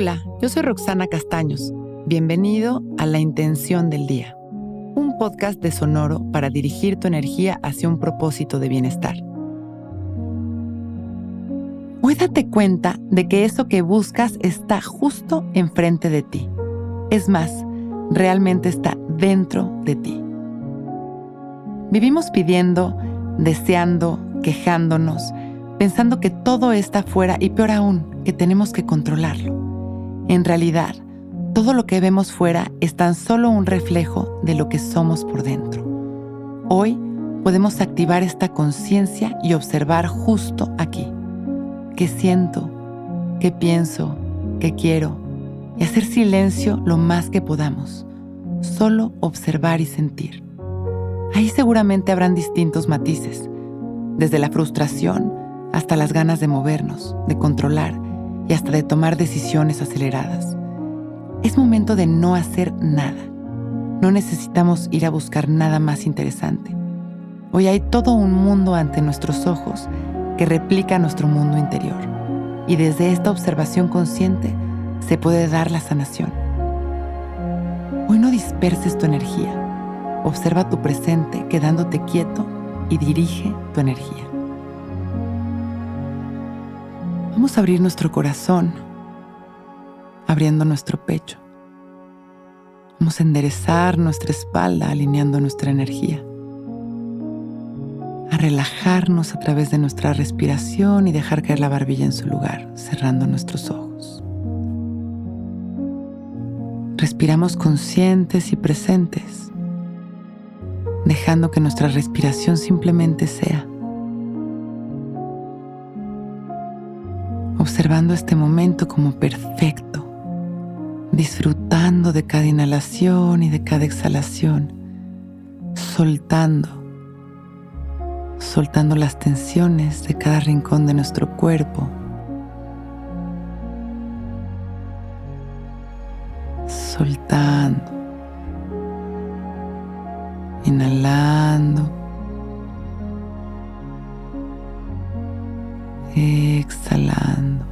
Hola, yo soy Roxana Castaños. Bienvenido a La Intención del Día, un podcast de Sonoro para dirigir tu energía hacia un propósito de bienestar. Hoy date cuenta de que eso que buscas está justo enfrente de ti. Es más, realmente está dentro de ti. Vivimos pidiendo, deseando, quejándonos, pensando que todo está fuera y peor aún, que tenemos que controlarlo. En realidad, todo lo que vemos fuera es tan solo un reflejo de lo que somos por dentro. Hoy podemos activar esta conciencia y observar justo aquí. ¿Qué siento? ¿Qué pienso? ¿Qué quiero? Y hacer silencio lo más que podamos. Solo observar y sentir. Ahí seguramente habrán distintos matices, desde la frustración hasta las ganas de movernos, de controlar y hasta de tomar decisiones aceleradas. Es momento de no hacer nada. No necesitamos ir a buscar nada más interesante. Hoy hay todo un mundo ante nuestros ojos que replica nuestro mundo interior. Y desde esta observación consciente se puede dar la sanación. Hoy no disperses tu energía. Observa tu presente quedándote quieto y dirige tu energía. Vamos a abrir nuestro corazón, abriendo nuestro pecho. Vamos a enderezar nuestra espalda, alineando nuestra energía. A relajarnos a través de nuestra respiración y dejar caer la barbilla en su lugar, cerrando nuestros ojos. Respiramos conscientes y presentes, dejando que nuestra respiración simplemente sea. Observando este momento como perfecto, disfrutando de cada inhalación y de cada exhalación, soltando, soltando las tensiones de cada rincón de nuestro cuerpo. Soltando, exhalando.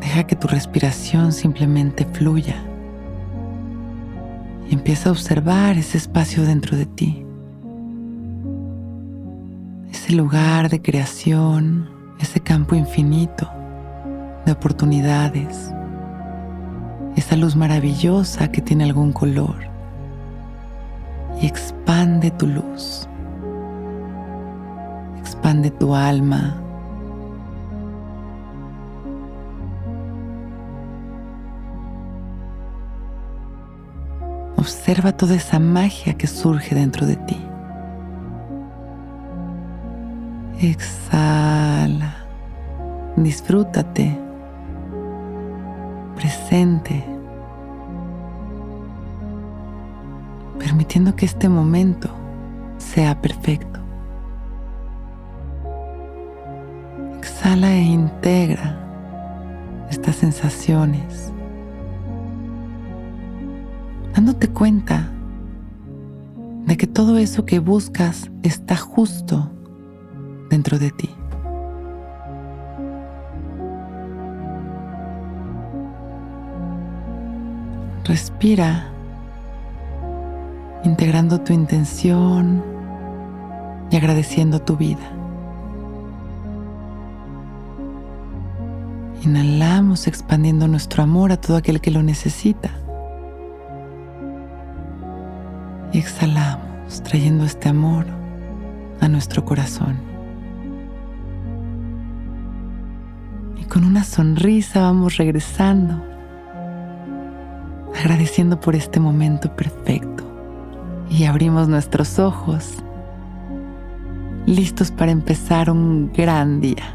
Deja que tu respiración simplemente fluya y empieza a observar ese espacio dentro de ti. Ese lugar de creación, ese campo infinito de oportunidades, esa luz maravillosa que tiene algún color y expande tu luz expande tu alma. Observa toda esa magia que surge dentro de ti. Exhala. Disfrútate. Presente. Permitiendo que este momento sea perfecto. Exhala e integra estas sensaciones, dándote cuenta de que todo eso que buscas está justo dentro de ti. Respira, integrando tu intención y agradeciendo tu vida. Inhalamos expandiendo nuestro amor a todo aquel que lo necesita. Y exhalamos trayendo este amor a nuestro corazón. Y con una sonrisa vamos regresando, agradeciendo por este momento perfecto. Y abrimos nuestros ojos, listos para empezar un gran día.